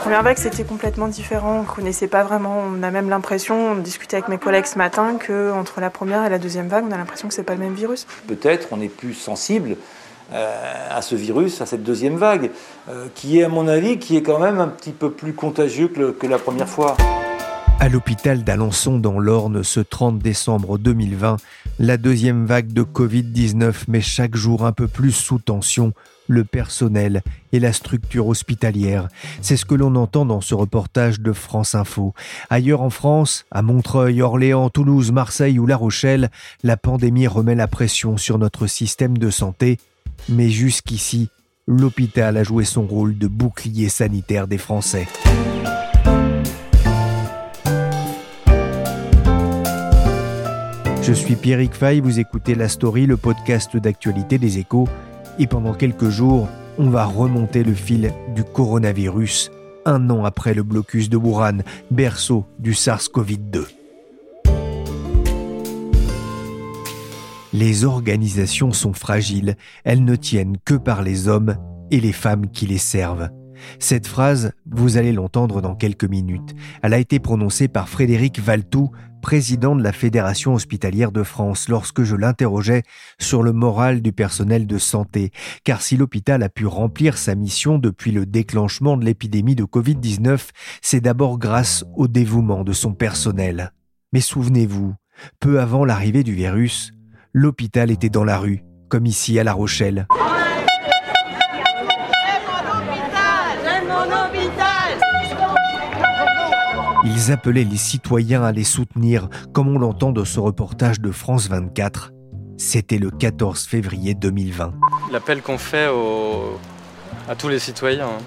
Première vague, c'était complètement différent. On ne connaissait pas vraiment. On a même l'impression, on discutait avec mes collègues ce matin, qu'entre la première et la deuxième vague, on a l'impression que c'est pas le même virus. Peut-être on est plus sensible euh, à ce virus, à cette deuxième vague, euh, qui est, à mon avis, qui est quand même un petit peu plus contagieux que, que la première fois. À l'hôpital d'Alençon dans l'Orne ce 30 décembre 2020, la deuxième vague de Covid-19 met chaque jour un peu plus sous tension le personnel et la structure hospitalière. C'est ce que l'on entend dans ce reportage de France Info. Ailleurs en France, à Montreuil, Orléans, Toulouse, Marseille ou La Rochelle, la pandémie remet la pression sur notre système de santé. Mais jusqu'ici, l'hôpital a joué son rôle de bouclier sanitaire des Français. Je suis Pierrick Fay, vous écoutez La Story, le podcast d'actualité des échos. Et pendant quelques jours, on va remonter le fil du coronavirus, un an après le blocus de Wuhan, berceau du SARS-CoV-2. Les organisations sont fragiles, elles ne tiennent que par les hommes et les femmes qui les servent. Cette phrase, vous allez l'entendre dans quelques minutes. Elle a été prononcée par Frédéric Valtou, président de la Fédération hospitalière de France, lorsque je l'interrogeais sur le moral du personnel de santé, car si l'hôpital a pu remplir sa mission depuis le déclenchement de l'épidémie de Covid-19, c'est d'abord grâce au dévouement de son personnel. Mais souvenez-vous, peu avant l'arrivée du virus, l'hôpital était dans la rue, comme ici à La Rochelle. Ils appelaient les citoyens à les soutenir, comme on l'entend dans ce reportage de France 24. C'était le 14 février 2020. L'appel qu'on fait à tous les citoyens. Hein.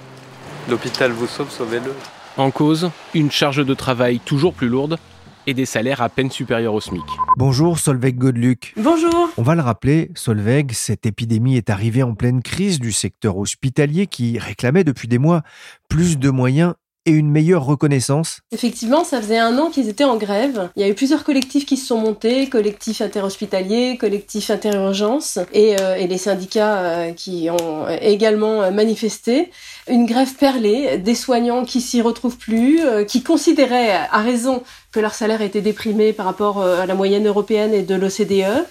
L'hôpital vous sauve, sauvez-le. En cause, une charge de travail toujours plus lourde et des salaires à peine supérieurs au SMIC. Bonjour Solveig Godeluc. Bonjour. On va le rappeler, Solveig, cette épidémie est arrivée en pleine crise du secteur hospitalier qui réclamait depuis des mois plus de moyens et une meilleure reconnaissance Effectivement, ça faisait un an qu'ils étaient en grève. Il y a eu plusieurs collectifs qui se sont montés, collectifs interhospitaliers, collectifs interurgence, et, euh, les syndicats euh, qui ont également manifesté. Une grève perlée, des soignants qui s'y retrouvent plus, euh, qui considéraient à raison que leur salaire était déprimé par rapport à la moyenne européenne et de l'OCDE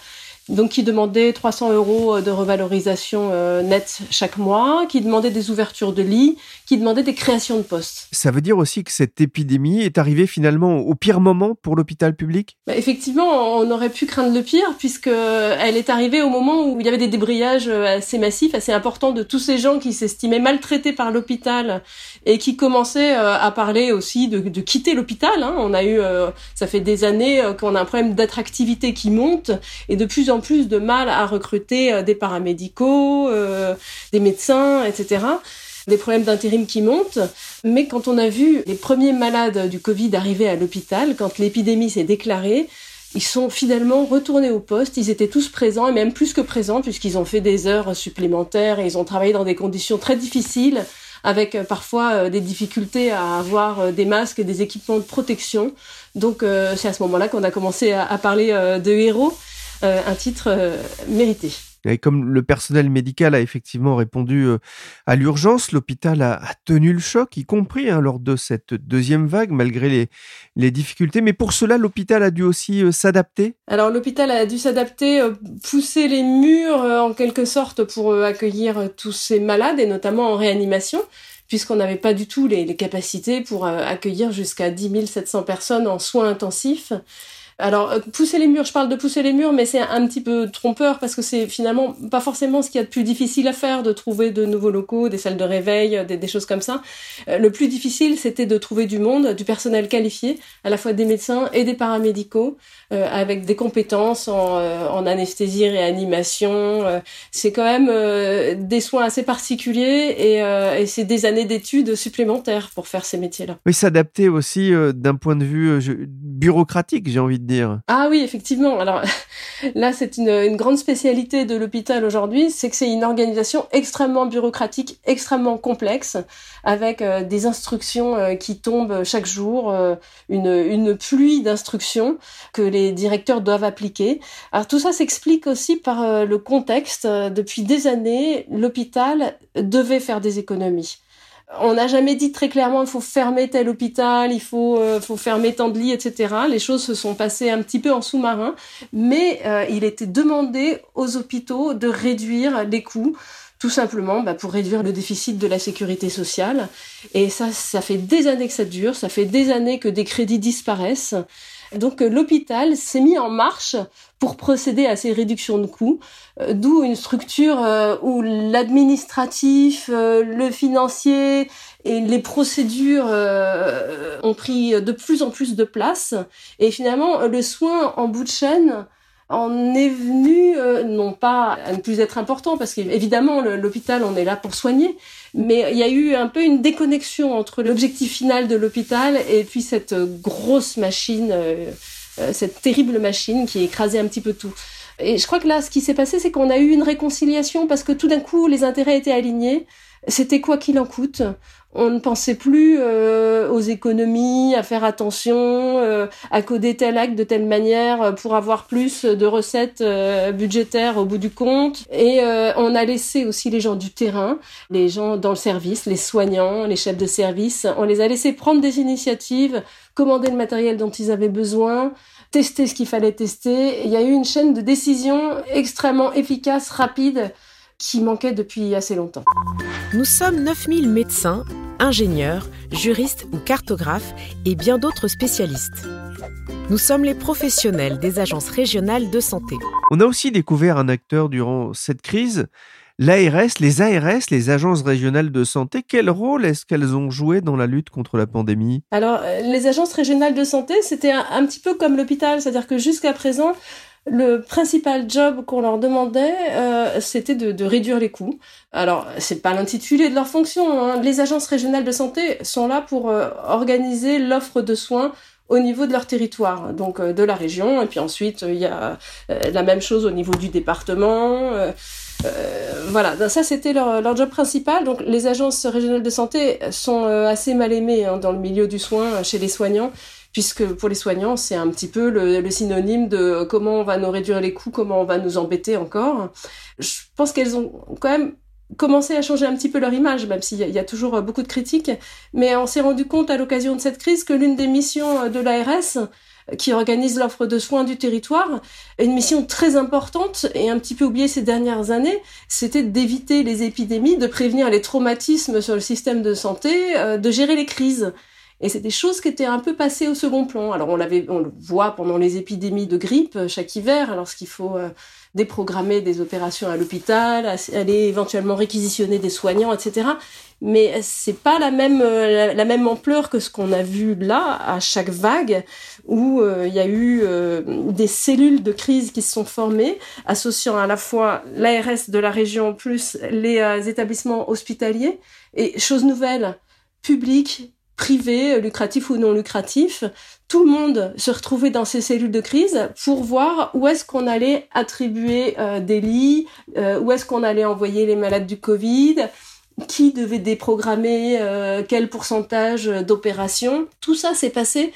donc qui demandait 300 euros de revalorisation euh, nette chaque mois, qui demandait des ouvertures de lits, qui demandait des créations de postes. Ça veut dire aussi que cette épidémie est arrivée finalement au pire moment pour l'hôpital public? Bah, Effectivement, on aurait pu craindre le pire puisque elle est arrivée au moment où il y avait des débrayages assez massifs, assez importants de tous ces gens qui s'estimaient maltraités par l'hôpital et qui commençaient euh, à parler aussi de, de quitter l'hôpital. Hein. On a eu, euh, ça fait des années qu'on a un problème d'attractivité qui monte et de plus en plus de mal à recruter euh, des paramédicaux, euh, des médecins, etc des problèmes d'intérim qui montent. Mais quand on a vu les premiers malades du Covid arriver à l'hôpital, quand l'épidémie s'est déclarée, ils sont finalement retournés au poste, ils étaient tous présents et même plus que présents puisqu'ils ont fait des heures supplémentaires et ils ont travaillé dans des conditions très difficiles avec euh, parfois des difficultés à avoir des masques et des équipements de protection. Donc c'est à ce moment-là qu'on a commencé à parler de héros. Euh, un titre euh, mérité. Et comme le personnel médical a effectivement répondu euh, à l'urgence, l'hôpital a, tenu le choc, y compris hein, lors de cette deuxième vague, malgré les, les difficultés. Mais pour cela, l'hôpital a dû aussi s'adapter? Alors l'hôpital a dû s'adapter, pousser les murs en quelque sorte pour accueillir tous ces malades, et notamment en réanimation puisqu'on n'avait pas du tout les, les capacités pour accueillir jusqu'à 10 700 personnes en soins intensifs. Alors, euh, pousser les murs, je parle de pousser les murs, mais c'est un petit peu trompeur parce que c'est finalement pas forcément ce qu'il y a de plus difficile à faire, de trouver de nouveaux locaux, des salles de réveil, des, choses comme ça. Euh, le plus difficile, c'était de trouver du monde, du personnel qualifié, à la fois des médecins et des paramédicaux, euh, avec des compétences en, anesthésie, réanimation. c'est quand même des soins assez particuliers et, et c'est des années d'études supplémentaires pour faire ces métiers-là. Oui, s'adapter aussi d'un point de vue bureaucratique, j'ai envie de dire. Ah oui, effectivement. Alors là, c'est une, grande spécialité de l'hôpital aujourd'hui, c'est que c'est une organisation extrêmement bureaucratique, extrêmement complexe, avec euh, des instructions euh, qui tombent chaque jour, euh, une, une pluie d'instructions que les directeurs doivent appliquer. Alors tout ça s'explique aussi par le contexte. Depuis des années, l'hôpital devait faire des économies on n'a jamais dit très clairement il faut fermer tel hôpital, il faut, euh, faut fermer tant de lits, etc. Les choses se sont passées un petit peu en sous-marin, mais euh, il était demandé aux hôpitaux de réduire les coûts tout simplement bah, pour réduire le déficit de la sécurité sociale. Et ça, ça fait des années que ça dure, ça fait des années que des crédits disparaissent. Donc euh, l'hôpital s'est mis en marche pour procéder à ces réductions de coûts, euh, d'où une structure euh, où l'administratif, le financier et les procédures ont pris de plus en plus de place. Et finalement, le soin en bout de chaîne en est venu, non pas à ne plus être important, parce qu'évidemment, l'hôpital, on est là pour soigner, mais il y a eu un peu une déconnexion entre l'objectif final de l'hôpital et puis cette grosse machine, euh, euh, cette terrible machine qui écrasait un petit peu tout. Et je crois que là, ce qui s'est passé, c'est qu'on a eu une réconciliation parce que tout d'un coup, les intérêts étaient alignés. C'était quoi qu'il en coûte on ne pensait plus euh, aux économies, à faire attention, euh, à coder tel acte de telle manière euh, pour avoir plus de recettes budgétaires au bout du compte. Et on a laissé aussi les gens du terrain, les gens dans le service, les soignants, les chefs de service, on les a laissés prendre des initiatives, commander le matériel dont ils avaient besoin, tester ce qu'il fallait tester. il y a eu une chaîne de décision extrêmement efficace, rapide, qui manquait depuis assez longtemps. Nous sommes 9000 médecins, ingénieurs, juristes ou cartographes et bien d'autres spécialistes. Nous sommes les professionnels des agences régionales de santé. On a aussi découvert un acteur durant cette crise, l'ARS, les ARS, les agences régionales de santé. Quel rôle est-ce qu'elles ont joué dans la lutte contre la pandémie? Alors, euh, les agences régionales de santé, c'était un, petit peu comme l'hôpital, c'est-à-dire que jusqu'à présent, le principal job qu'on leur demandait, euh, c'était de, réduire les coûts. Alors, c'est pas l'intitulé de leur fonction. Hein. Les agences régionales de santé sont là pour euh, organiser l'offre de soins au niveau de leur territoire, donc euh, de la région. Et puis ensuite, il y a la même chose au niveau du département. voilà, ça c'était leur, job principal. Donc les agences régionales de santé sont assez mal aimées hein, dans le milieu du soin chez les soignants puisque pour les soignants, c'est un petit peu le, synonyme de comment on va nous réduire les coûts, comment on va nous embêter encore. Je pense qu'elles ont quand même commencé à changer un petit peu leur image, même s'il y, a toujours beaucoup de critiques. Mais on s'est rendu compte à l'occasion de cette crise que l'une des missions de l'ARS, qui organise l'offre de soins du territoire, une mission très importante et un petit peu oubliée ces dernières années, c'était d'éviter les épidémies, de prévenir les traumatismes sur le système de santé, euh, de gérer les crises. Et c'est des choses qui étaient un peu passées au second plan. Alors on le voit pendant les épidémies de grippe euh, chaque hiver, lorsqu'il faut euh, déprogrammer des opérations à l'hôpital, aller éventuellement réquisitionner des soignants, etc. Mais c'est pas la même euh, la, même ampleur que ce qu'on a vu là à chaque vague où il y a eu des cellules de crise qui se sont formées, associant à la fois l'ARS de la région plus les établissements hospitaliers et chose nouvelle, public, privé, lucratif ou non lucratif, tout le monde se retrouvait dans ces cellules de crise pour voir où est-ce qu'on allait attribuer euh, des lits, euh, où est-ce qu'on allait envoyer les malades du Covid, qui devait déprogrammer euh, quel pourcentage d'opérations. Tout ça s'est passé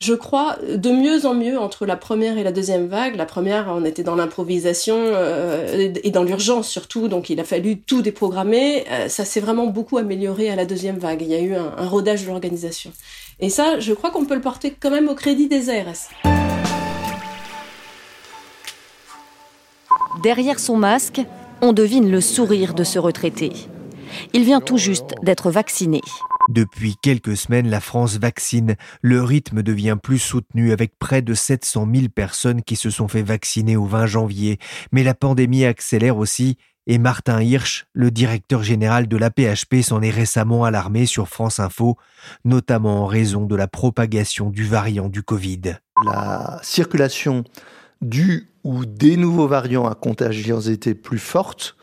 je crois, de mieux en mieux entre la première et la deuxième vague. La première, on était dans l'improvisation euh, et dans l'urgence surtout, donc il a fallu tout déprogrammer. Euh, ça s'est vraiment beaucoup amélioré à la deuxième vague. Il y a eu un, un rodage de l'organisation. Et ça, je crois qu'on peut le porter quand même au crédit des ARS. Derrière son masque, on devine le sourire de ce retraité. Il vient tout juste d'être vacciné. Depuis quelques semaines, la France vaccine. Le rythme devient plus soutenu avec près de 700 000 personnes qui se sont fait vacciner au 20 janvier. Mais la pandémie accélère aussi et Martin Hirsch, le directeur général de l'APHP, s'en est récemment alarmé sur France Info, notamment en raison de la propagation du variant du Covid. La circulation du ou des nouveaux variants à contagiosité plus forte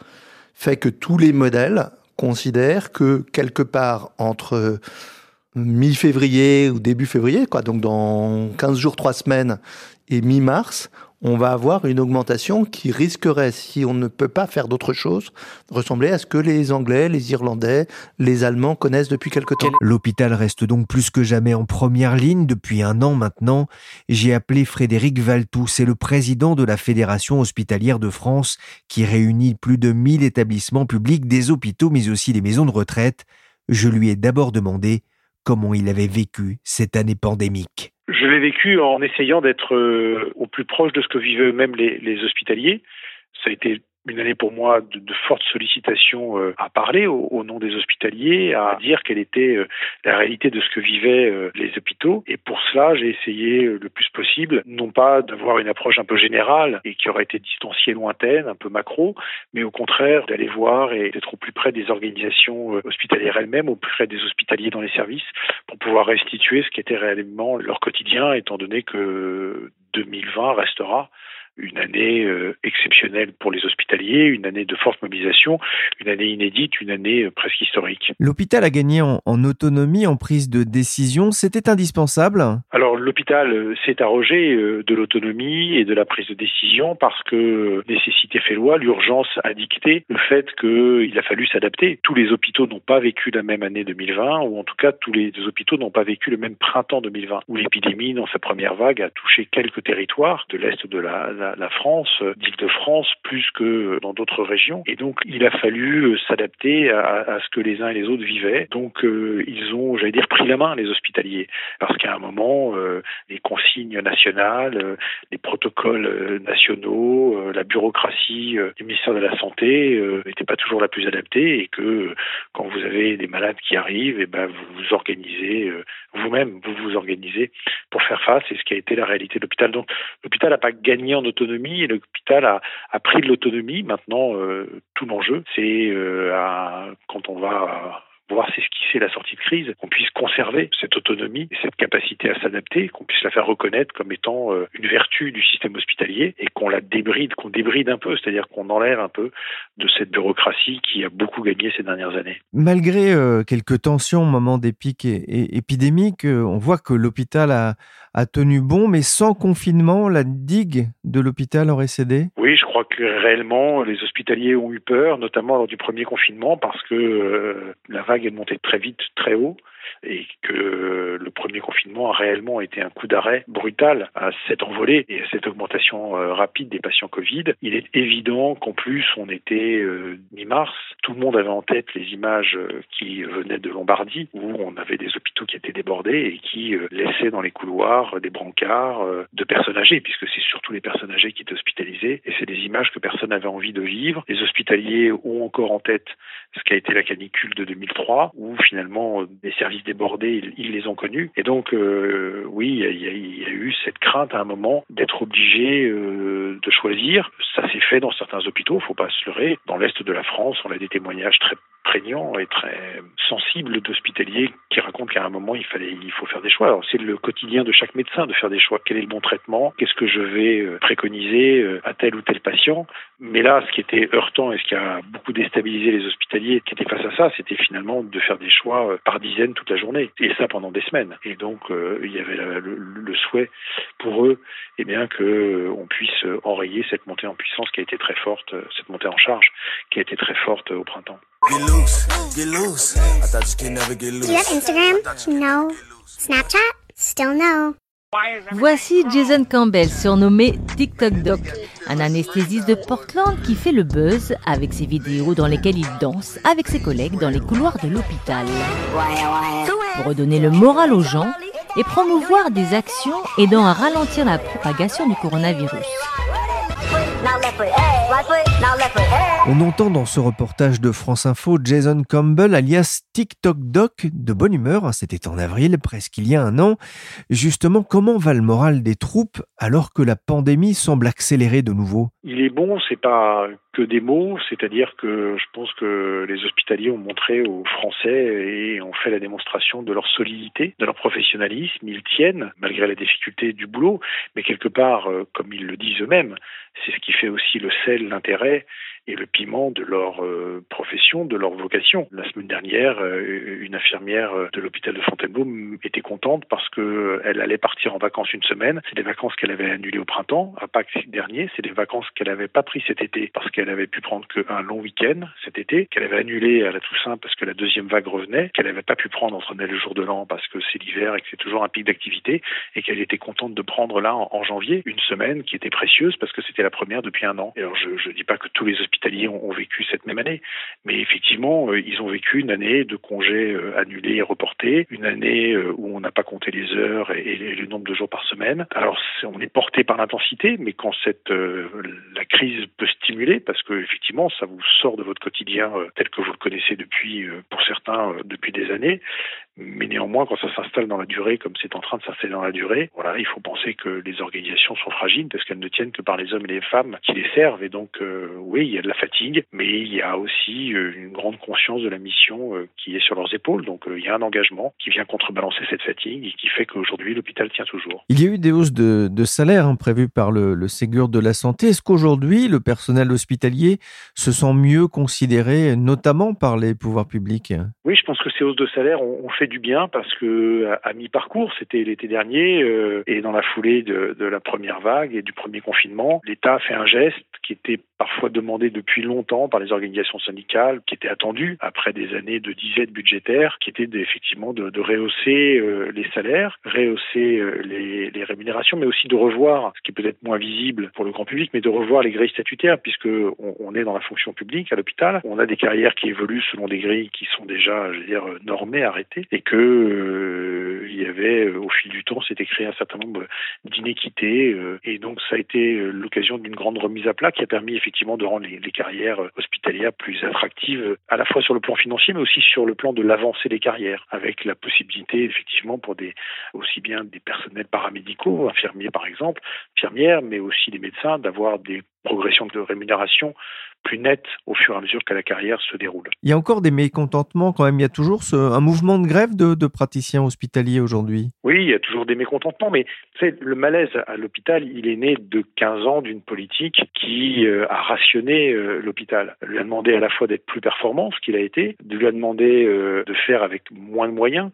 fait que tous les modèles considèrent que quelque part entre mi-février ou début février, quoi, donc dans 15 jours, 3 semaines et mi-mars, on va avoir une augmentation qui risquerait, si on ne peut pas faire d'autre chose, ressembler à ce que les Anglais, les Irlandais, les Allemands connaissent depuis quelque temps. L'hôpital reste donc plus que jamais en première ligne depuis un an maintenant. J'ai appelé Frédéric Valtou, c'est le président de la Fédération hospitalière de France qui réunit plus de 1000 établissements publics, des hôpitaux mais aussi des maisons de retraite. Je lui ai d'abord demandé comment il avait vécu cette année pandémique. Je l'ai vécu en essayant d'être euh, au plus proche de ce que vivaient eux-mêmes les, les hospitaliers. Ça a été une année pour moi de, de fortes sollicitations euh, à parler au, nom des hospitaliers, à dire quelle était euh, la réalité de ce que vivaient euh, les hôpitaux. Et pour cela, j'ai essayé le plus possible, non pas d'avoir une approche un peu générale et qui aurait été distanciée, lointaine, un peu macro, mais au contraire d'aller voir et d'être au plus près des organisations hospitalières elles-mêmes, au plus près des hospitaliers dans les services, pour pouvoir restituer ce qui était réellement leur quotidien, étant donné que 2020 restera une année euh, exceptionnelle pour les hospitaliers, une année de forte mobilisation, une année inédite, une année euh, presque historique. L'hôpital a gagné en, en, autonomie, en prise de décision. C'était indispensable? Alors l'hôpital euh, s'est arrogé de l'autonomie et de la prise de décision parce que nécessité fait loi, l'urgence a dicté le fait qu'il a fallu s'adapter. Tous les hôpitaux n'ont pas vécu la même année 2020, ou en tout cas tous les hôpitaux n'ont pas vécu le même printemps 2020, où l'épidémie, dans sa première vague, a touché quelques territoires de l'Est de la, France, euh, d'Île-de-France, plus que dans d'autres régions. Et donc, il a fallu euh, s'adapter à, ce que les uns et les autres vivaient. Donc, euh, ils ont, j'allais dire, pris la main, les hospitaliers. Parce qu'à un moment, euh, les consignes nationales, euh, les protocoles nationaux, la bureaucratie du ministère de la Santé n'étaient pas toujours la plus adaptée et que quand vous avez des malades qui arrivent, et eh ben, vous vous organisez vous-même, vous vous organisez pour faire face. Et ce qui a été la réalité de l'hôpital. Donc, l'hôpital n'a pas gagné en autonomie et l'hôpital a, pris de l'autonomie. Maintenant, euh, tout l'enjeu, c'est euh, quand on va voir c'est ce qui c'est la sortie de crise, qu'on puisse conserver cette autonomie et cette capacité à s'adapter, qu'on puisse la faire reconnaître comme étant euh, une vertu du système hospitalier et qu'on la débride, qu'on débride un peu, c'est-à-dire qu'on enlève un peu de cette bureaucratie qui a beaucoup gagné ces dernières années. Malgré euh, quelques tensions au moment des pics et, et épidémiques, euh, on voit que l'hôpital a, a tenu bon, mais sans confinement, la digue de l'hôpital aurait cédé? Oui, je crois que réellement, les hospitaliers ont eu peur, notamment lors du premier confinement, parce que euh, la vague est montée très vite, très haut et que le premier confinement a réellement été un coup d'arrêt brutal à cette envolée et à cette augmentation euh, rapide des patients Covid. Il est évident qu'en plus on était euh, mi-mars, tout le monde avait en tête les images euh, qui venaient de Lombardie où on avait des hôpitaux qui étaient débordés et qui laissaient dans les couloirs des brancards de personnes âgées puisque c'est surtout les personnes âgées qui étaient hospitalisées et c'est des images que personne n'avait envie de vivre. Les hospitaliers ont encore en tête ce qu'a été la canicule de 2003 où finalement des services débordés, ils, les ont connus. Et donc, euh, oui, il y, a eu cette crainte à un moment d'être obligé euh, de choisir. Ça s'est fait dans certains hôpitaux, faut pas se leurrer. Dans l'est de la France, on a des témoignages très prégnants et très sensibles d'hospitaliers qui racontent qu'à un moment il fallait, il faut faire des choix. C'est le quotidien de chaque médecin de faire des choix. Quel est le bon traitement? Qu'est-ce que je vais euh, préconiser à tel ou tel patient? Mais là, ce qui était heurtant et ce qui a beaucoup déstabilisé les hospitaliers qui étaient face à ça, c'était finalement de faire des choix par dizaines toute la journée et ça pendant des semaines. Et donc euh, il y avait le, le, le, souhait pour eux, eh bien que euh, on puisse enrayer cette montée en puissance qui a été très forte, euh, cette montée en charge qui a été très forte au printemps. Get loose, get loose. I thought you could never get loose. Do you have Instagram? No. Snapchat? Still no. Voici Jason Campbell, surnommé TikTok Doc, un anesthésiste de Portland qui fait le buzz avec ses vidéos dans lesquelles il danse avec ses collègues dans les couloirs de l'hôpital. Pour redonner le moral aux gens et promouvoir des actions aidant à ralentir la propagation du coronavirus. On entend dans ce reportage de France Info Jason Campbell, alias TikTok Doc, de bonne humeur, hein, c'était en avril, presque il y a un an. Justement, comment va le moral des troupes alors que la pandémie semble accélérer de nouveau? Il est bon, c'est pas que des mots, c'est-à-dire que je pense que les hospitaliers ont montré aux Français et ont fait la démonstration de leur solidité, de leur professionnalisme, ils tiennent malgré la difficulté du boulot, mais quelque part, euh, comme ils le disent eux-mêmes, c'est ce qui fait aussi le sel, l'intérêt et le piment de leur euh, profession, de leur vocation. La semaine dernière, euh, une infirmière de l'hôpital de Fontainebleau était contente parce que elle allait partir en vacances une semaine. C'est des vacances qu'elle avait annulées au printemps, à Pâques dernier. C'est des vacances qu'elle n'avait pas pris cet été parce qu'elle avait pu prendre qu'un long week-end cet été, qu'elle avait annulé à la Toussaint parce que la deuxième vague revenait, qu'elle n'avait pas pu prendre entre Noël et le jour de l'an parce que c'est l'hiver et que c'est toujours un pic d'activité et qu'elle était contente de prendre là en, janvier une semaine qui était précieuse parce que c'était la première depuis un an. Et alors je ne dis pas que tous les hospitaliers ont, vécu cette même année, mais effectivement euh, ils ont vécu une année de congés euh, annulés et reportés, une année euh, où on n'a pas compté les heures et, le nombre de jours par semaine. Alors on est porté par l'intensité, mais quand la crise peut stimuler, parce que effectivement ça vous sort de votre quotidien tel que vous le connaissez depuis, pour certains, depuis des années, mais néanmoins, quand ça s'installe dans la durée, comme c'est en train de s'installer dans la durée, voilà, il faut penser que les organisations sont fragiles parce qu'elles ne tiennent que par les hommes et les femmes qui les servent. Et donc, euh, oui, il y a de la fatigue, mais il y a aussi euh, une grande conscience de la mission euh, qui est sur leurs épaules. Donc, il y a un engagement qui vient contrebalancer cette fatigue et qui fait qu'aujourd'hui, l'hôpital tient toujours. Il y a eu des hausses de, de salaire hein, prévues par le, le Ségur de la Santé. Est-ce qu'aujourd'hui, le personnel hospitalier se sent mieux considéré, notamment par les pouvoirs publics? Oui, je pense que ces hausses de salaire ont fait du bien parce que à, mi-parcours, c'était l'été dernier, euh, et dans la foulée de, de, la première vague et du premier confinement, l'État a fait un geste qui était parfois demandé depuis longtemps par les organisations syndicales, qui était attendu après des années de dizaines budgétaires, qui était effectivement de, de rehausser euh, les salaires, rehausser euh, les, rémunérations, mais aussi de revoir, ce qui est peut-être moins visible pour le grand public, mais de revoir les grilles statutaires, puisque on est dans la fonction publique à l'hôpital, on a des carrières qui évoluent selon des grilles qui sont déjà, je veux dire, normées, arrêtées, et que euh, il y avait au fil du temps, s'était créé un certain nombre d'inéquités, et donc ça a été l'occasion d'une grande remise à plat qui a permis effectivement de rendre les, carrières hospitalières plus attractives, à la fois sur le plan financier, mais aussi sur le plan de l'avancée des carrières, avec la possibilité effectivement pour des aussi bien des personnels paramédicaux, infirmiers par exemple, infirmières, mais aussi des médecins, d'avoir des progressions de rémunération plus nette au fur et à mesure que la carrière se déroule. Il y a encore des mécontentements quand même. Il y a toujours ce, un mouvement de grève de, de praticiens hospitaliers aujourd'hui. Oui, il y a toujours des mécontentements, mais le malaise à l'hôpital, il est né de 15 ans d'une politique qui euh, a rationné euh, l'hôpital. Lui a demandé à la fois d'être plus performant, ce qu'il a été, de lui a demandé euh, de faire avec moins de moyens,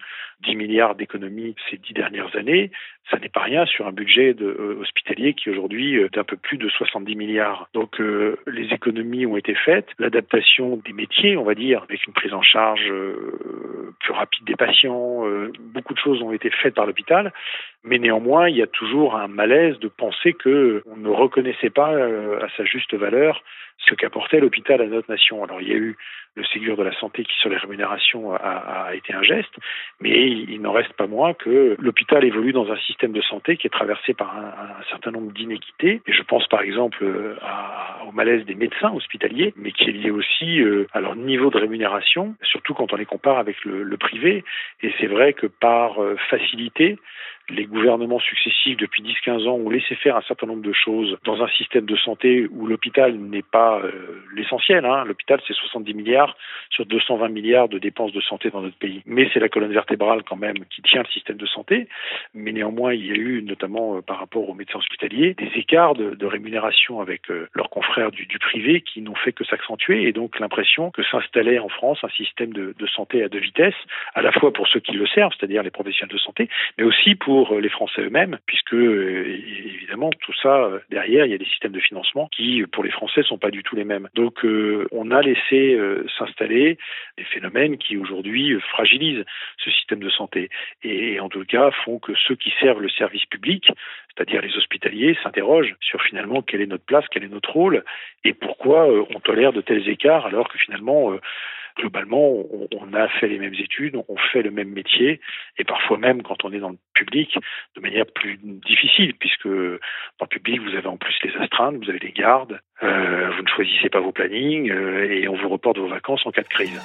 10 milliards d'économies ces dix dernières années, ça n'est pas rien sur un budget de, hospitalier qui aujourd'hui est un peu plus de 70 milliards. Donc les économies ont été faites, l'adaptation des métiers, on va dire, avec une prise en charge plus rapide des patients, beaucoup de choses ont été faites par l'hôpital, mais néanmoins, il y a toujours un malaise de penser que on ne reconnaissait pas euh, à sa juste valeur ce qu'apportait l'hôpital à notre nation. Alors il y a eu le Ségur de la santé qui sur les rémunérations a, été un geste, mais il, n'en reste pas moins que l'hôpital évolue dans un système de santé qui est traversé par un, certain nombre d'inéquités. Et je pense par exemple à, au malaise des médecins hospitaliers, mais qui est lié aussi euh, à leur niveau de rémunération, surtout quand on les compare avec le, le privé. Et c'est vrai que par euh, facilité, les gouvernements successifs depuis 10-15 ans ont laissé faire un certain nombre de choses dans un système de santé où l'hôpital n'est pas euh, l'essentiel. Hein. L'hôpital, c'est 70 milliards sur 220 milliards de dépenses de santé dans notre pays. Mais c'est la colonne vertébrale quand même qui tient le système de santé. Mais néanmoins, il y a eu, notamment euh, par rapport aux médecins hospitaliers, des écarts de, rémunération avec euh, leurs confrères du, privé qui n'ont fait que s'accentuer. Et donc l'impression que s'installait en France un système de santé à deux vitesses, à la fois pour ceux qui le servent, c'est-à-dire les professionnels de santé, mais aussi pour pour les Français eux-mêmes, puisque euh, évidemment tout ça euh, derrière, il y a des systèmes de financement qui, pour les Français, sont pas du tout les mêmes. Donc, euh, on a laissé s'installer des phénomènes qui aujourd'hui fragilisent ce système de santé et, en tout cas font que ceux qui servent le service public, c'est-à-dire les hospitaliers, s'interrogent sur finalement quelle est notre place, quel est notre rôle et pourquoi on tolère de tels écarts alors que finalement globalement, on, a fait les mêmes études, on fait le même métier, et parfois même quand on est dans le public, de manière plus difficile, puisque dans le public, vous avez en plus les astreintes, vous avez les gardes, euh, vous ne choisissez pas vos plannings, euh, et on vous reporte vos vacances en cas de crise.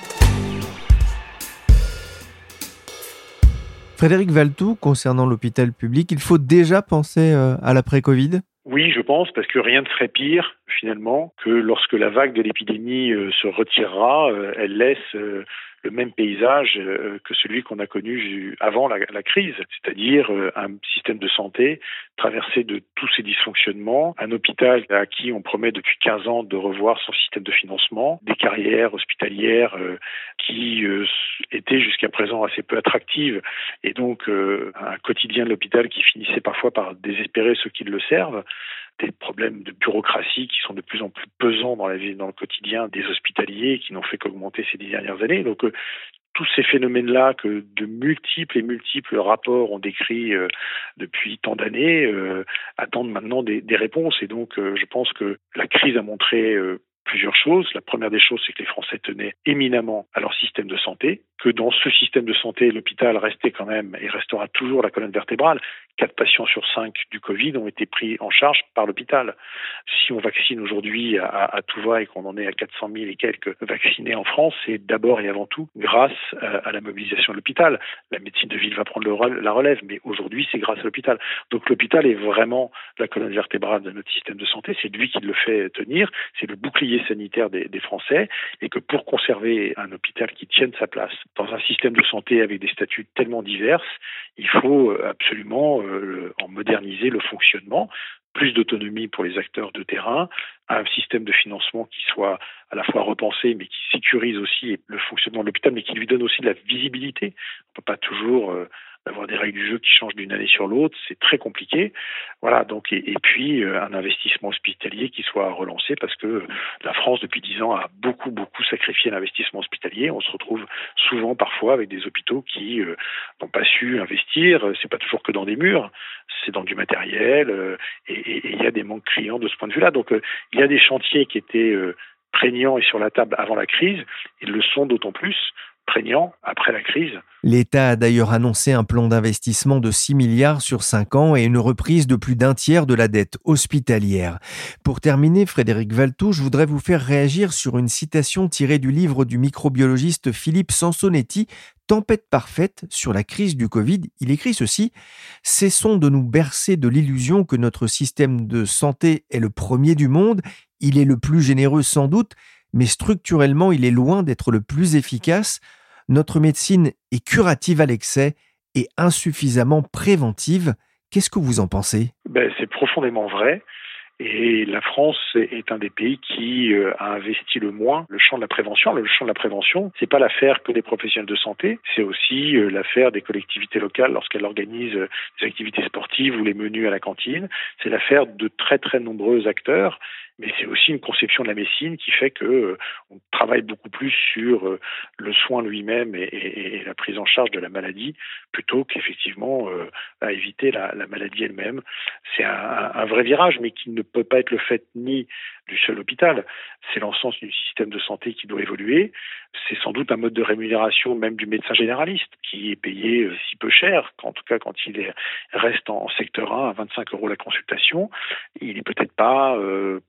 Frédéric Valtou, concernant l'hôpital public, il faut déjà penser euh, à l'après-Covid? Oui, je pense, parce que rien ne serait pire, finalement, que lorsque la vague de l'épidémie se retirera, elle laisse le même paysage euh, que celui qu'on a connu avant la, crise, c'est-à-dire euh, un système de santé traversé de tous ces dysfonctionnements, un hôpital à qui on promet depuis 15 ans de revoir son système de financement, des carrières hospitalières euh, qui étaient jusqu'à présent assez peu attractives. Et donc un quotidien de l'hôpital qui finissait parfois par désespérer ceux qui le servent. Des problèmes de bureaucratie qui sont de plus en plus pesants dans la vie, dans le quotidien des hospitaliers, qui n'ont fait qu'augmenter ces dix dernières années. Donc euh, tous ces phénomènes-là que de multiples et multiples rapports ont décrits euh, depuis tant d'années euh, attendent maintenant des, des, réponses. Et donc, je pense que la crise a montré plusieurs choses. La première des choses, c'est que les Français tenaient éminemment à leur système de santé, que dans ce système de santé, l'hôpital restait quand même et restera toujours la colonne vertébrale. Quatre patients sur cinq du Covid ont été pris en charge par l'hôpital. Si on vaccine aujourd'hui à, à, tout va et qu'on en est à 400 000 et quelques vaccinés en France, c'est d'abord et avant tout grâce euh, à la mobilisation de l'hôpital. La médecine de ville va prendre le, la relève, mais aujourd'hui, c'est grâce à l'hôpital. Donc l'hôpital est vraiment la colonne vertébrale de notre système de santé. C'est lui qui le fait tenir. C'est le bouclier sanitaire des, des Français et que pour conserver un hôpital qui tienne sa place dans un système de santé avec des statuts tellement divers, il faut euh, absolument euh, en moderniser le fonctionnement, plus d'autonomie pour les acteurs de terrain, un système de financement qui soit à la fois repensé, mais qui sécurise aussi le fonctionnement de l'hôpital, mais qui lui donne aussi de la visibilité. On ne peut pas toujours euh, d'avoir des règles du jeu qui changent d'une année sur l'autre, c'est très compliqué. Voilà, donc et, puis euh, un investissement hospitalier qui soit relancé parce que la France depuis dix ans a beaucoup beaucoup sacrifié l'investissement hospitalier. On se retrouve souvent parfois avec des hôpitaux qui euh, n'ont pas su investir. C'est pas toujours que dans des murs, c'est dans du matériel euh, et il y a des manques criants de ce point de vue-là. Donc il y a des chantiers qui étaient prégnants et sur la table avant la crise, ils le sont d'autant plus prégnant après la crise. L'État a d'ailleurs annoncé un plan d'investissement de 6 milliards sur 5 ans et une reprise de plus d'un tiers de la dette hospitalière. Pour terminer, Frédéric Valtou, je voudrais vous faire réagir sur une citation tirée du livre du microbiologiste Philippe Sansonetti, Tempête parfaite sur la crise du Covid. Il écrit ceci Cessons de nous bercer de l'illusion que notre système de santé est le premier du monde. Il est le plus généreux sans doute, mais structurellement, il est loin d'être le plus efficace. Notre médecine est curative à l'excès et insuffisamment préventive. Qu'est-ce que vous en pensez? Ben, C'est profondément vrai. Et la France est un des pays qui euh, a investi le moins le champ de la prévention. Le champ de la prévention, c'est pas l'affaire que des professionnels de santé, c'est aussi euh, l'affaire des collectivités locales lorsqu'elles organisent euh, des activités sportives ou les menus à la cantine. C'est l'affaire de très très nombreux acteurs mais c'est aussi une conception de la médecine qui fait que euh, on travaille beaucoup plus sur euh, le soin lui-même et, la prise en charge de la maladie plutôt qu'effectivement euh, à éviter la, la maladie elle-même. C'est un, vrai virage, mais qui ne peut pas être le fait ni du seul hôpital. C'est l'ensemble du système de santé qui doit évoluer. C'est sans doute un mode de rémunération même du médecin généraliste qui est payé si peu cher, qu'en tout cas quand il est, reste en, secteur 1 à 25 euros la consultation, il n'est peut-être pas euh,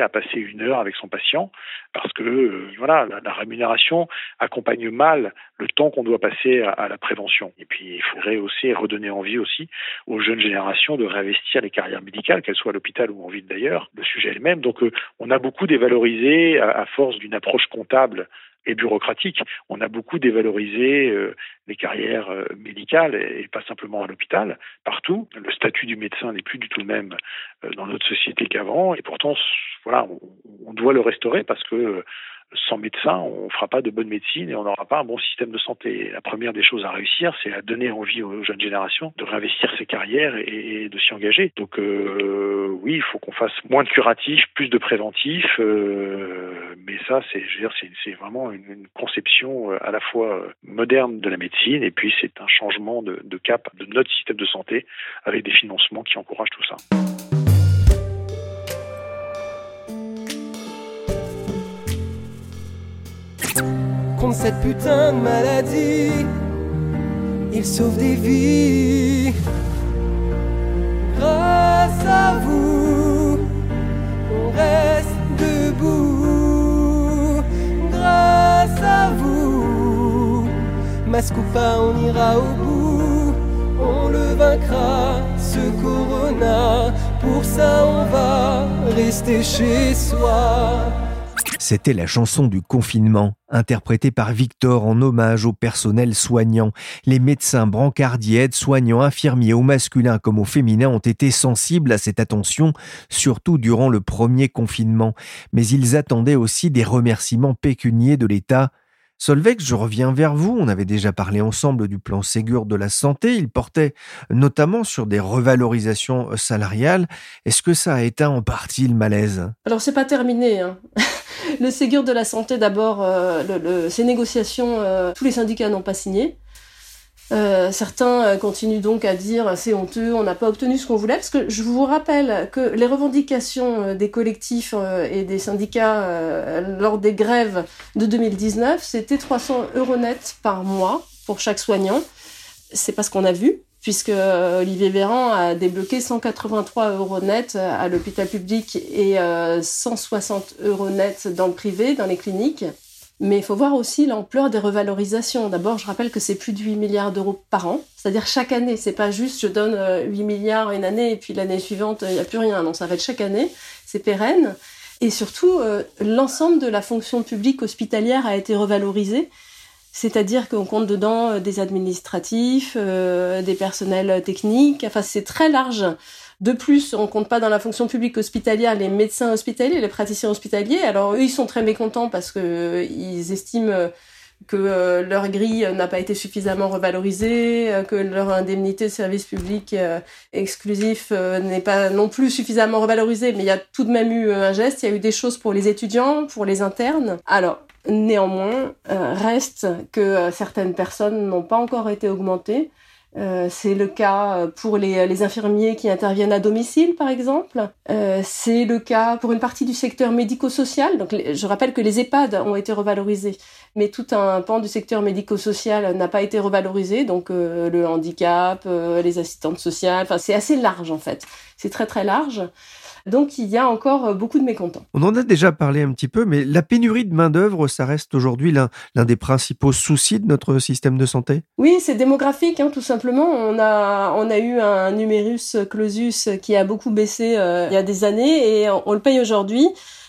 à passer une heure avec son patient parce que euh, voilà la, rémunération accompagne mal le temps qu'on doit passer à, la prévention. Et puis il faudrait aussi redonner envie aussi aux jeunes générations de réinvestir les carrières médicales, qu'elles soient à l'hôpital ou en ville d'ailleurs. Le sujet est le même. Donc on a beaucoup dévalorisé à, force d'une approche comptable et bureaucratique. On a beaucoup dévalorisé euh, les carrières euh, médicales et, pas simplement à l'hôpital, partout. Le statut du médecin n'est plus du tout le même euh, dans notre société qu'avant et pourtant, voilà, on, on, doit le restaurer parce que sans médecin, on ne fera pas de bonne médecine et on n'aura pas un bon système de santé. La première des choses à réussir, c'est à donner envie aux jeunes générations de réinvestir ses carrières et, de s'y engager. Donc euh, oui, il faut qu'on fasse moins de curatifs, plus de préventifs, euh, mais ça, c'est, vraiment une, conception euh, à la fois moderne de la médecine et puis c'est un changement de cap de notre système de santé avec des financements qui encouragent tout ça. Cette putain de maladie. Il sauve des vies. Grâce à vous, on reste debout. Grâce à vous, masque ou pas, on ira au bout. On le vaincra, ce corona. Pour ça, on va rester chez soi. C'était la chanson du confinement, interprétée par Victor en hommage au personnel soignant. Les médecins, brancardiers, aides-soignants, infirmiers au masculin comme au féminin ont été sensibles à cette attention, surtout durant le premier confinement. Mais ils attendaient aussi des remerciements pécuniers de l'État. Solveig, je reviens vers vous. On avait déjà parlé ensemble du plan Ségur de la santé. Il portait notamment sur des revalorisations salariales. Est-ce que ça a éteint en partie le malaise? Alors c'est pas terminé. Hein. le Ségur de la santé, d'abord, euh, ces négociations, euh, tous les syndicats n'ont pas signé. Euh, certains continuent donc à dire c'est honteux, on n'a pas obtenu ce qu'on voulait, parce que je vous rappelle que les revendications des collectifs et des syndicats lors des grèves de 2019, c'était 300 euros net par mois pour chaque soignant. C'est pas ce qu'on a vu puisque Olivier Véran a débloqué 183 euros net à l'hôpital public et 160 euros net dans le privé, dans les cliniques. Mais il faut voir aussi l'ampleur des revalorisations. D'abord, je rappelle que c'est plus de 8 milliards d'euros par an, c'est-à-dire chaque année. C'est pas juste je donne 8 milliards une année et puis l'année suivante il n'y a plus rien. Non, ça va être chaque année. C'est pérenne. Et surtout, l'ensemble de la fonction publique hospitalière a été revalorisé. C'est-à-dire qu'on compte dedans des administratifs, euh, des personnels techniques, enfin c'est très large. De plus, on compte pas dans la fonction publique hospitalière les médecins hospitaliers, les praticiens hospitaliers. Alors eux, ils sont très mécontents parce que ils estiment que euh, leur grille n'a pas été suffisamment revalorisée, euh, que leur indemnité de service public euh, exclusif n'est pas non plus suffisamment revalorisée, mais il y a tout de même eu un geste, il y a eu des choses pour les étudiants, pour les internes. Alors, Néanmoins, reste que certaines personnes n'ont pas encore été augmentées. Euh, c'est le cas pour les, les, infirmiers qui interviennent à domicile, par exemple. Euh, c'est le cas pour une partie du secteur médico-social. Donc, je rappelle que les EHPAD ont été revalorisés, mais tout un pan du secteur médico-social n'a pas été revalorisé. Donc, euh, le handicap, les assistantes sociales. Enfin, c'est assez large en fait. C'est très très large. Donc il y a encore beaucoup de mécontents. On en a déjà parlé un petit peu, mais la pénurie de main-d'œuvre, ça reste aujourd'hui l'un des principaux soucis de notre système de santé? Oui, c'est démographique, hein, tout simplement. On a, on a eu un numerus clausus qui a beaucoup baissé euh, il y a des années et on, on le paye aujourd'hui.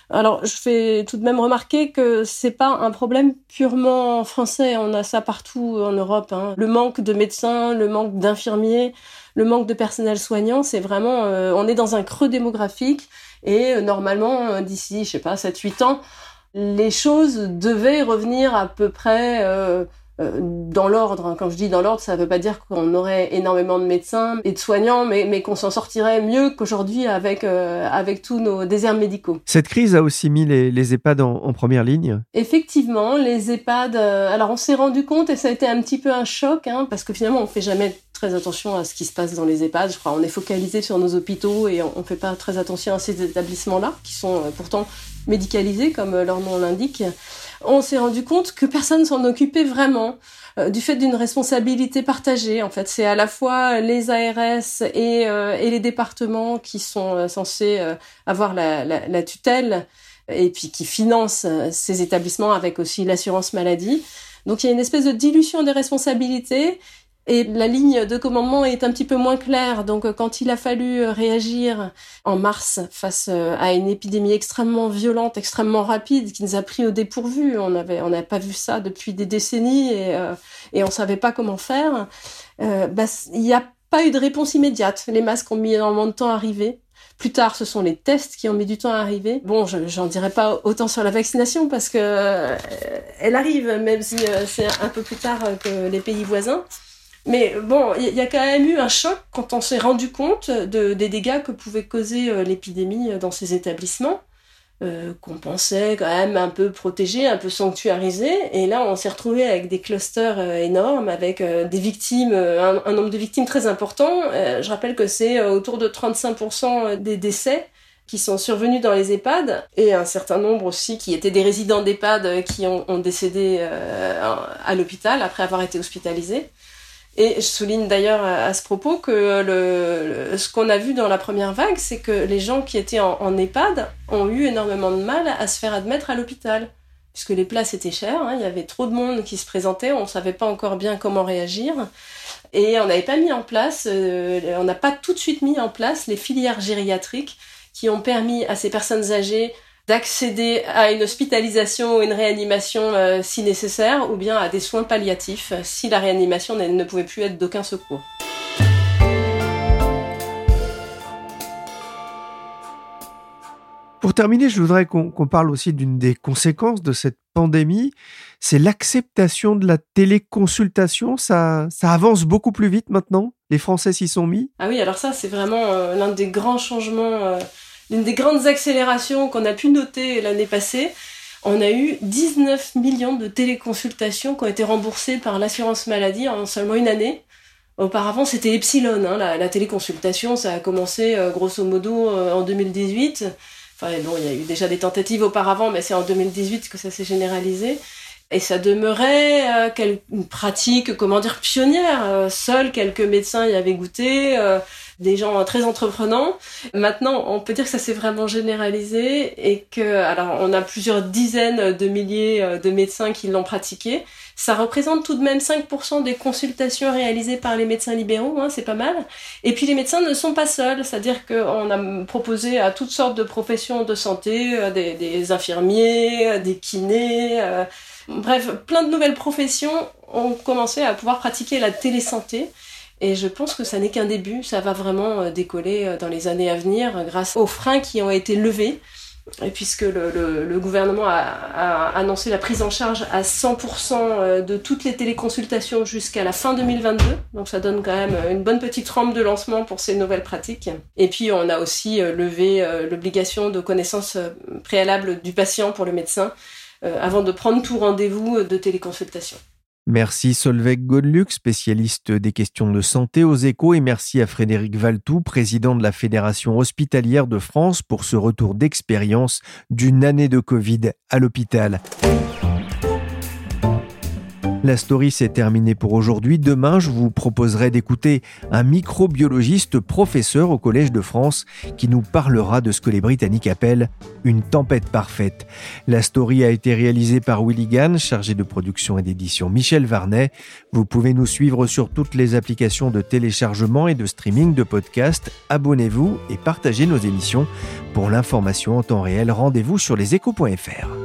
Alors, je fais tout de même remarquer que c'est pas un problème purement français. On a ça partout en Europe. Hein. Le manque de médecins, le manque d'infirmiers, le manque de personnel soignant, c'est vraiment, euh, on est dans un creux démographique et euh, normalement, euh, d'ici, je sais pas, 7-8 ans, les choses devaient revenir à peu près euh, dans l'ordre. Quand je dis dans l'ordre, ça ne veut pas dire qu'on aurait énormément de médecins et de soignants, mais, mais qu'on s'en sortirait mieux qu'aujourd'hui avec, euh, avec tous nos déserts médicaux. Cette crise a aussi mis les, les EHPAD en, en, première ligne? Effectivement, les EHPAD, alors on s'est rendu compte et ça a été un petit peu un choc, hein, parce que finalement on fait jamais très attention à ce qui se passe dans les EHPAD. Je crois on est focalisé sur nos hôpitaux et on ne fait pas très attention à ces établissements-là, qui sont pourtant médicalisés, comme leur nom l'indique on s'est rendu compte que personne s'en occupait vraiment euh, du fait d'une responsabilité partagée. En fait, c'est à la fois les ARS et, euh, les départements qui sont euh, censés avoir la, tutelle et puis qui financent ces établissements avec aussi l'assurance maladie. Donc il y a une espèce de dilution des responsabilités et la ligne de commandement est un petit peu moins claire. Donc, euh, quand il a fallu euh, réagir en mars face euh, à une épidémie extrêmement violente, extrêmement rapide, qui nous a pris au dépourvu, on avait, on n'avait pas vu ça depuis des décennies et, euh, et on savait pas comment faire. Bah, il n'y a pas eu de réponse immédiate. Les masques ont mis énormément de temps à arriver. Plus tard, ce sont les tests qui ont mis du temps à arriver. Bon, j'en dirais pas autant sur la vaccination parce que elle arrive, même si c'est un peu plus tard que les pays voisins. Mais bon, il y, a quand même eu un choc quand on s'est rendu compte de, des dégâts que pouvait causer euh, l'épidémie dans ces établissements, euh, qu'on pensait quand même un peu protégés, un peu sanctuarisés. Et là, on s'est retrouvé avec des clusters euh, énormes, avec euh, des victimes, un, nombre de victimes très important. je rappelle que c'est autour de 35% des décès qui sont survenus dans les EHPAD et un certain nombre aussi qui étaient des résidents d'EHPAD qui ont, ont décédé euh, à l'hôpital après avoir été hospitalisés. Et je souligne d'ailleurs à, ce propos que ce qu'on a vu dans la première vague, c'est que les gens qui étaient en, en, EHPAD ont eu énormément de mal à se faire admettre à l'hôpital, puisque les places étaient chères, hein, il y avait trop de monde qui se présentait, on ne savait pas encore bien comment réagir, et on n'avait pas mis en place, euh, on n'a pas tout de suite mis en place les filières gériatriques qui ont permis à ces personnes âgées d'accéder à une hospitalisation ou une réanimation euh, si nécessaire, ou bien à des soins palliatifs si la réanimation ne pouvait plus être d'aucun secours. Pour terminer, je voudrais qu'on parle aussi d'une des conséquences de cette pandémie, c'est l'acceptation de la téléconsultation. Ça, ça avance beaucoup plus vite maintenant. Les Français s'y sont mis. Ah oui, alors ça, c'est vraiment euh, l'un des grands changements. Euh, l'une des grandes accélérations qu'on a pu noter l'année passée, on a eu 19 millions de téléconsultations qui ont été remboursées par l'assurance maladie en seulement une année. Auparavant, c'était Epsilon, hein, la, téléconsultation, ça a commencé euh, grosso modo euh, en 2018. Enfin bon, il y a eu déjà des tentatives auparavant, mais c'est en 2018 que ça s'est généralisé. Et ça demeurait euh, une pratique, comment dire, pionnière. seuls quelques médecins y avaient goûté des gens très entreprenants. Maintenant, on peut dire que ça s'est vraiment généralisé et que, alors, on a plusieurs dizaines de milliers euh, de médecins qui l'ont pratiqué. Ça représente tout de même 5% des consultations réalisées par les médecins libéraux, hein, c'est pas mal. Et puis les médecins ne sont pas seuls, c'est-à-dire qu'on a proposé à toutes sortes de professions de santé, euh, des, infirmiers, euh, des kinés, bref, plein de nouvelles professions ont commencé à pouvoir pratiquer la télésanté. Et je pense que ça n'est qu'un début, ça va vraiment euh, décoller euh, dans les années à venir grâce aux freins qui ont été levés. Puisque le, gouvernement a, annoncé la prise en charge à 100% euh, de toutes les téléconsultations jusqu'à la fin 2022, donc ça donne quand même une bonne petite rampe de lancement pour ces nouvelles pratiques. Et puis on a aussi levé l'obligation de connaissance préalable du patient pour le médecin avant de prendre tout rendez-vous de téléconsultation. Merci Solveig Godluc, spécialiste des questions de santé aux échos, et merci à Frédéric Valtou, président de la Fédération hospitalière de France, pour ce retour d'expérience d'une année de Covid à l'hôpital. La story s'est terminée pour aujourd'hui. Demain, je vous proposerai d'écouter un microbiologiste professeur au Collège de France qui nous parlera de ce que les Britanniques appellent une tempête parfaite. La story a été réalisée par Willy Gann, chargé de production et d'édition Michel Varnet. Vous pouvez nous suivre sur toutes les applications de téléchargement et de streaming de podcasts. Abonnez-vous et partagez nos émissions. Pour l'information en temps réel, rendez-vous sur leséchos.fr.